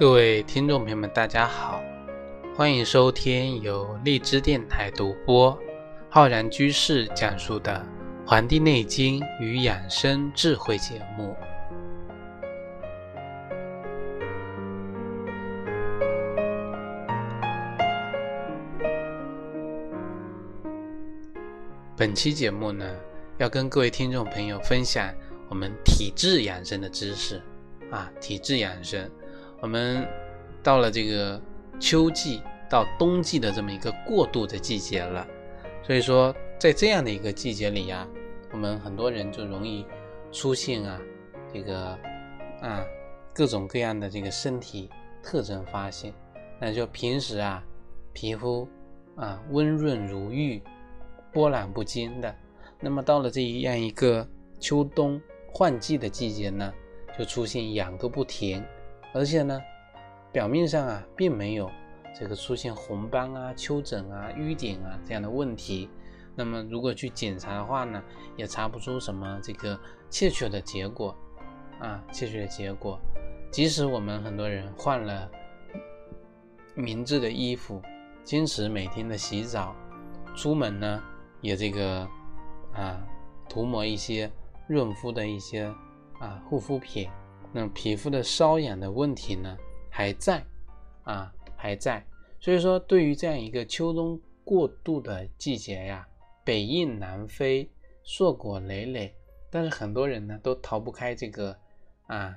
各位听众朋友们，大家好，欢迎收听由荔枝电台独播、浩然居士讲述的《黄帝内经与养生智慧》节目。本期节目呢，要跟各位听众朋友分享我们体质养生的知识啊，体质养生。我们到了这个秋季到冬季的这么一个过渡的季节了，所以说在这样的一个季节里呀，我们很多人就容易出现啊这个啊各种各样的这个身体特征发现，那就平时啊皮肤啊温润如玉。波澜不惊的，那么到了这样一个秋冬换季的季节呢，就出现痒个不停，而且呢，表面上啊并没有这个出现红斑啊、丘疹啊、瘀点啊这样的问题。那么如果去检查的话呢，也查不出什么这个确切的结果啊，确切的结果。即使我们很多人换了明智的衣服，坚持每天的洗澡，出门呢。也这个啊，涂抹一些润肤的一些啊护肤品，那皮肤的瘙痒的问题呢还在啊还在，所以说对于这样一个秋冬过渡的季节呀，北雁南飞，硕果累累，但是很多人呢都逃不开这个啊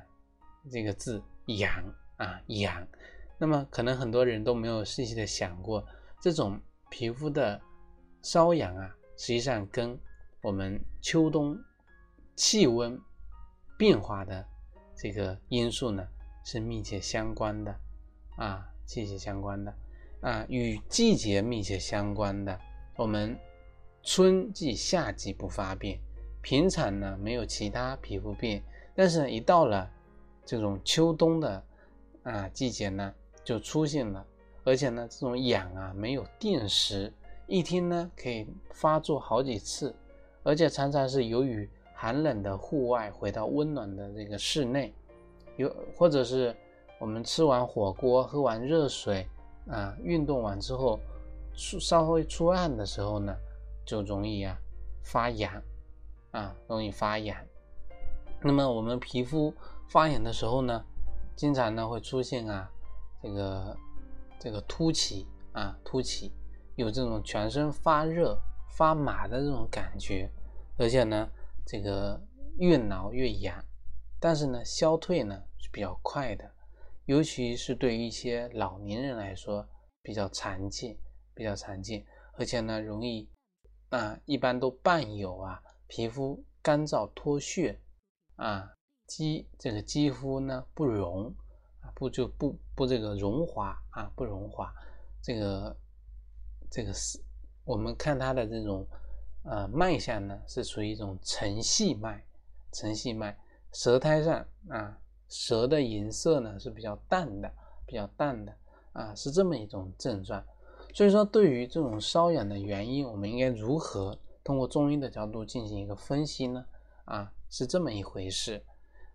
这个字痒啊痒，那么可能很多人都没有细细的想过这种皮肤的。瘙痒啊，实际上跟我们秋冬气温变化的这个因素呢是密切相关的啊，密切相关的啊，与季节密切相关的。我们春季、夏季不发病，平常呢没有其他皮肤病，但是，一到了这种秋冬的啊季节呢，就出现了，而且呢，这种痒啊没有定时。一天呢可以发作好几次，而且常常是由于寒冷的户外回到温暖的这个室内，有或者是我们吃完火锅、喝完热水啊，运动完之后出稍微出汗的时候呢，就容易啊发痒啊，容易发痒。那么我们皮肤发痒的时候呢，经常呢会出现啊这个这个凸起啊凸起。有这种全身发热、发麻的这种感觉，而且呢，这个越挠越痒，但是呢，消退呢是比较快的，尤其是对于一些老年人来说比较常见，比较常见，而且呢，容易啊，一般都伴有啊，皮肤干燥脱屑啊，肌这个肌肤呢不融啊，不就不不这个融滑啊，不融滑，这个。这个是我们看它的这种呃脉象呢，是属于一种沉细脉，沉细脉，舌苔上啊，舌的颜色呢是比较淡的，比较淡的啊，是这么一种症状。所以说，对于这种瘙痒的原因，我们应该如何通过中医的角度进行一个分析呢？啊，是这么一回事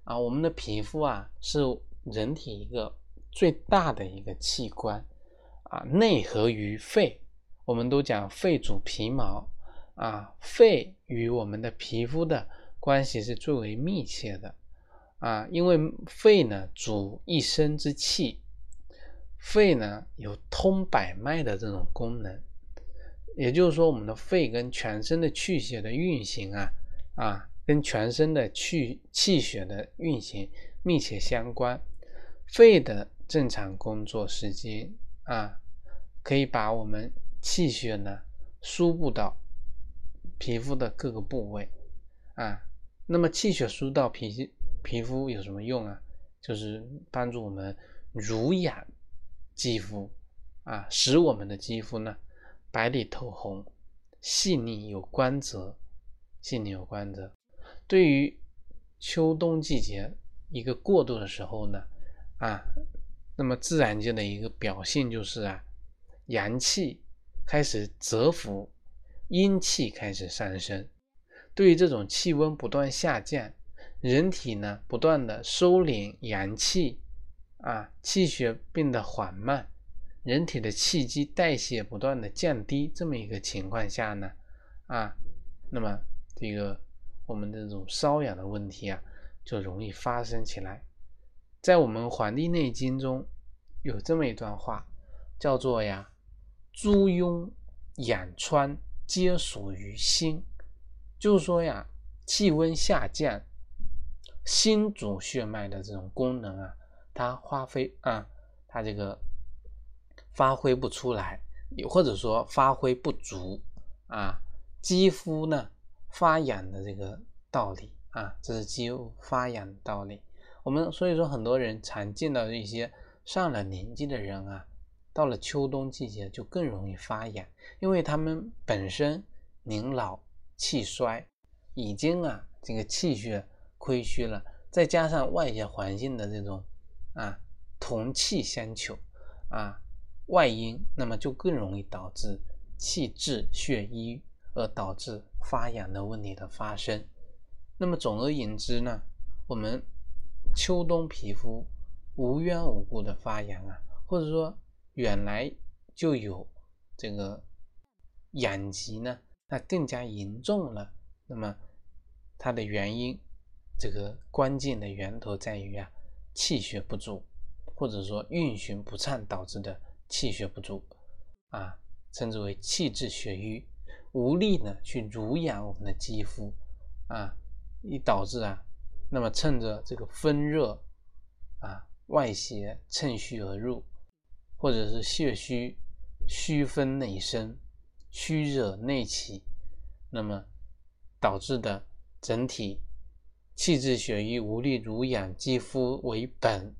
啊。我们的皮肤啊，是人体一个最大的一个器官啊，内合于肺。我们都讲肺主皮毛啊，肺与我们的皮肤的关系是最为密切的啊，因为肺呢主一身之气，肺呢有通百脉的这种功能，也就是说，我们的肺跟全身的气血的运行啊啊，跟全身的气气血的运行密切相关。肺的正常工作时间啊，可以把我们。气血呢，输布到皮肤的各个部位啊。那么气血输到皮皮肤有什么用啊？就是帮助我们濡养肌肤啊，使我们的肌肤呢白里透红、细腻有光泽、细腻有光泽。对于秋冬季节一个过渡的时候呢，啊，那么自然界的一个表现就是啊，阳气。开始蛰伏，阴气开始上升。对于这种气温不断下降，人体呢不断的收敛阳气啊，气血变得缓慢，人体的气机代谢不断的降低，这么一个情况下呢，啊，那么这个我们这种瘙痒的问题啊，就容易发生起来。在我们《黄帝内经》中有这么一段话，叫做呀，诸痈痒疮皆属于心，就是说呀，气温下降，心主血脉的这种功能啊。它发挥啊，它这个发挥不出来，也或者说发挥不足啊，肌肤呢发痒的这个道理啊，这是肌肤发痒的道理。我们所以说，很多人常见到一些上了年纪的人啊，到了秋冬季节就更容易发痒，因为他们本身年老气衰，已经啊这个气血亏虚了，再加上外界环境的这种。啊，同气相求，啊，外因，那么就更容易导致气滞血瘀，而导致发痒的问题的发生。那么总而言之呢，我们秋冬皮肤无缘无故的发痒啊，或者说原来就有这个痒疾呢，那更加严重了。那么它的原因，这个关键的源头在于啊。气血不足，或者说运行不畅导致的气血不足，啊，称之为气滞血瘀，无力呢去濡养我们的肌肤，啊，以导致啊，那么趁着这个风热，啊，外邪趁虚而入，或者是血虚，虚分内生，虚热内起，那么导致的整体。气滞血瘀，无力濡养肌肤为本，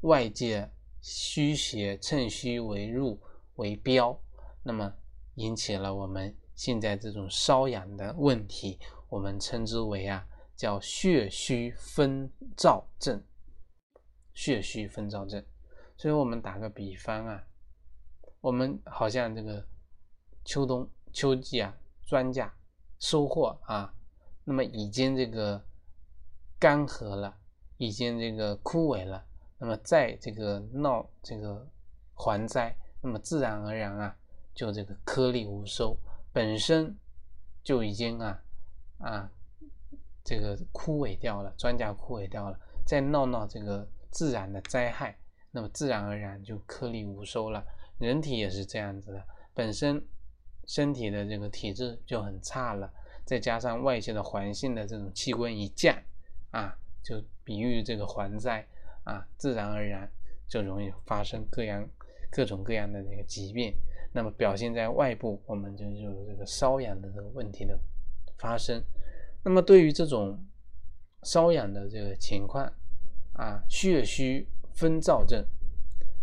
外界虚邪趁虚为入为标，那么引起了我们现在这种瘙痒的问题，我们称之为啊叫血虚风燥症。血虚风燥症，所以我们打个比方啊，我们好像这个秋冬秋季啊，庄稼收获啊，那么已经这个。干涸了，已经这个枯萎了，那么在这个闹这个蝗灾，那么自然而然啊，就这个颗粒无收，本身就已经啊啊这个枯萎掉了，庄稼枯萎掉了，再闹闹这个自然的灾害，那么自然而然就颗粒无收了。人体也是这样子的，本身身体的这个体质就很差了，再加上外界的环境的这种气温一降。啊，就比喻这个蝗灾啊，自然而然就容易发生各样各种各样的这个疾病。那么表现在外部，我们就有这个瘙痒的这个问题的发生。那么对于这种瘙痒的这个情况啊，血虚分燥症，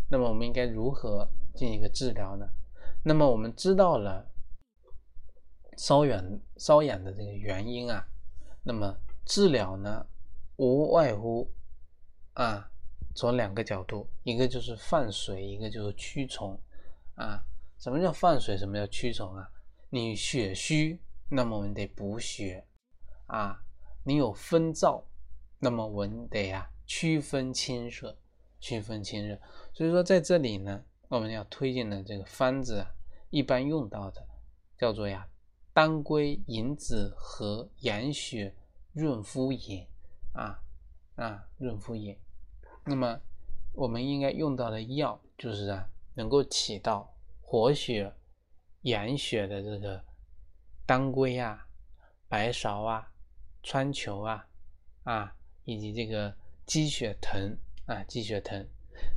那么我们应该如何进行一个治疗呢？那么我们知道了瘙痒瘙痒的这个原因啊，那么治疗呢？无外乎啊，从两个角度，一个就是放水，一个就是驱虫啊。什么叫放水？什么叫驱虫啊？你血虚，那么我们得补血啊。你有风燥，那么我们得呀驱风清热，驱风清热。所以说在这里呢，我们要推荐的这个方子啊，一般用到的叫做呀当归、银子和养血润肤饮。啊啊，润肤饮。那么我们应该用到的药就是啊，能够起到活血、养血的这个当归啊、白芍啊、川芎啊啊，以及这个鸡血藤啊、鸡血藤。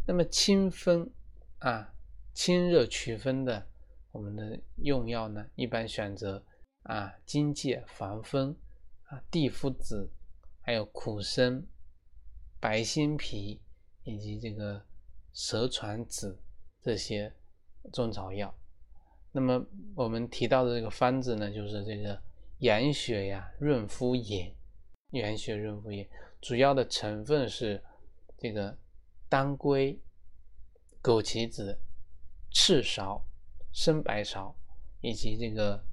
那么清风啊、清热祛风的我们的用药呢，一般选择啊荆芥、防风啊、地肤子。还有苦参、白心皮以及这个蛇传子这些中草药。那么我们提到的这个方子呢，就是这个养血呀、润肤饮。养血润肤饮主要的成分是这个当归、枸杞子、赤芍、生白芍以及这个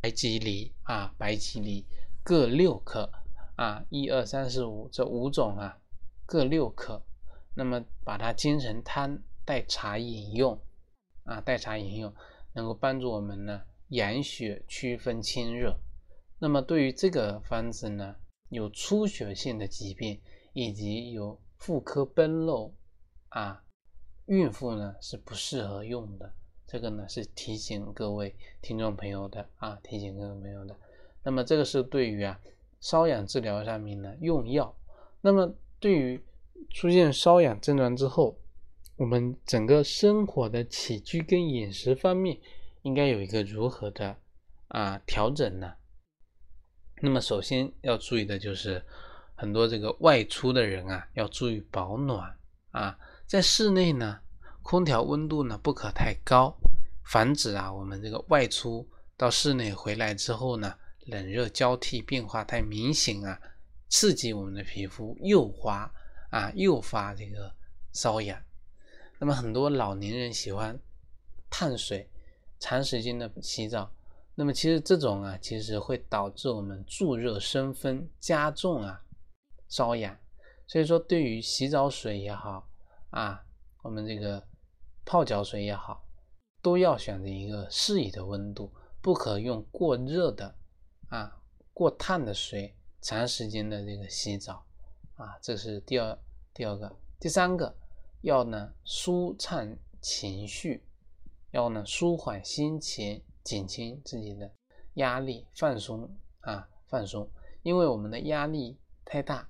白吉藜啊，白吉藜各六克。啊，一二三四五这五种啊，各六克。那么把它煎成汤代茶饮用，啊，代茶饮用能够帮助我们呢养血祛风清热。那么对于这个方子呢，有出血性的疾病以及有妇科崩漏啊，孕妇呢是不适合用的。这个呢是提醒各位听众朋友的啊，提醒各位朋友的。那么这个是对于啊瘙痒治疗上面呢用药。那么对于出现瘙痒症状之后，我们整个生活的起居跟饮食方面应该有一个如何的啊调整呢？那么首先要注意的就是很多这个外出的人啊要注意保暖啊，在室内呢空调温度呢不可太高，防止啊我们这个外出到室内回来之后呢冷热交替变化太明显啊。刺激我们的皮肤，诱发啊，诱发这个瘙痒。那么很多老年人喜欢烫水，长时间的洗澡。那么其实这种啊，其实会导致我们助热生风，加重啊瘙痒。所以说，对于洗澡水也好啊，我们这个泡脚水也好，都要选择一个适宜的温度，不可用过热的啊、过烫的水。长时间的这个洗澡啊，这是第二第二个，第三个要呢舒畅情绪，要呢舒缓心情，减轻自己的压力，放松啊放松，因为我们的压力太大，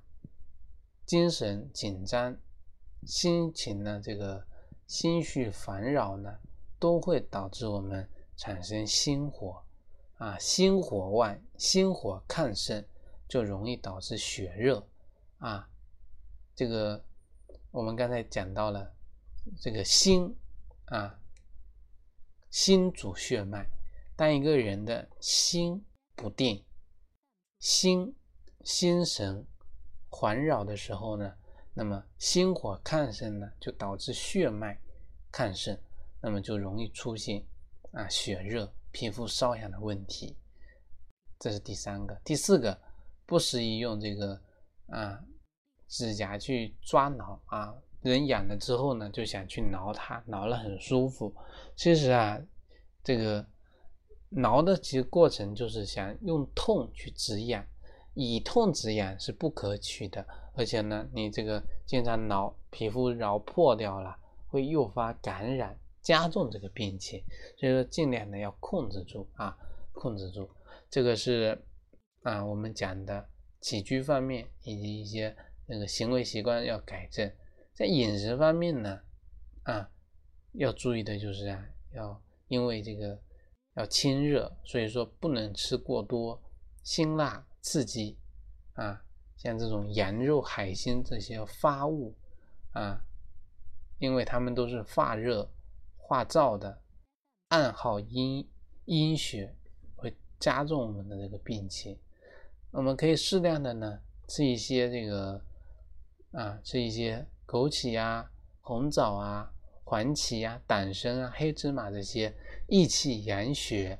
精神紧张，心情呢这个心绪烦扰呢，都会导致我们产生心火啊，心火旺，心火亢盛。就容易导致血热啊，这个我们刚才讲到了，这个心啊，心主血脉。当一个人的心不定，心心神环绕的时候呢，那么心火亢盛呢，就导致血脉亢盛，那么就容易出现啊血热、皮肤瘙痒的问题。这是第三个，第四个。不适宜用这个啊指甲去抓挠啊，人痒了之后呢，就想去挠它，挠了很舒服。其实啊，这个挠的其实过程就是想用痛去止痒，以痛止痒是不可取的。而且呢，你这个经常挠，皮肤挠破掉了，会诱发感染，加重这个病情。所以说，尽量的要控制住啊，控制住。这个是。啊，我们讲的起居方面以及一些那个行为习惯要改正，在饮食方面呢，啊，要注意的就是啊，要因为这个要清热，所以说不能吃过多辛辣刺激啊，像这种羊肉、海鲜这些发物啊，因为它们都是发热化燥的，暗耗阴阴血，会加重我们的这个病情。我们可以适量的呢吃一些这个啊，吃一些枸杞啊、红枣啊、黄芪啊、党参啊、黑芝麻这些益气养血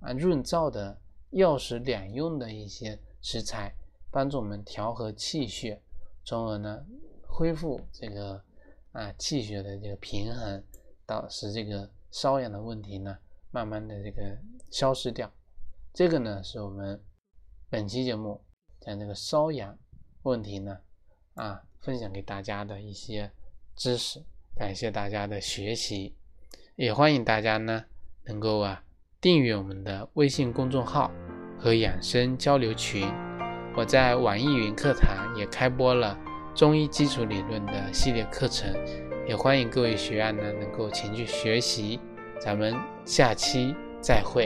啊、润燥的药食两用的一些食材，帮助我们调和气血，从而呢恢复这个啊气血的这个平衡，导使这个瘙痒的问题呢慢慢的这个消失掉。这个呢是我们。本期节目讲这个瘙痒问题呢，啊，分享给大家的一些知识，感谢大家的学习，也欢迎大家呢能够啊订阅我们的微信公众号和养生交流群。我在网易云课堂也开播了中医基础理论的系列课程，也欢迎各位学员呢能够前去学习。咱们下期再会。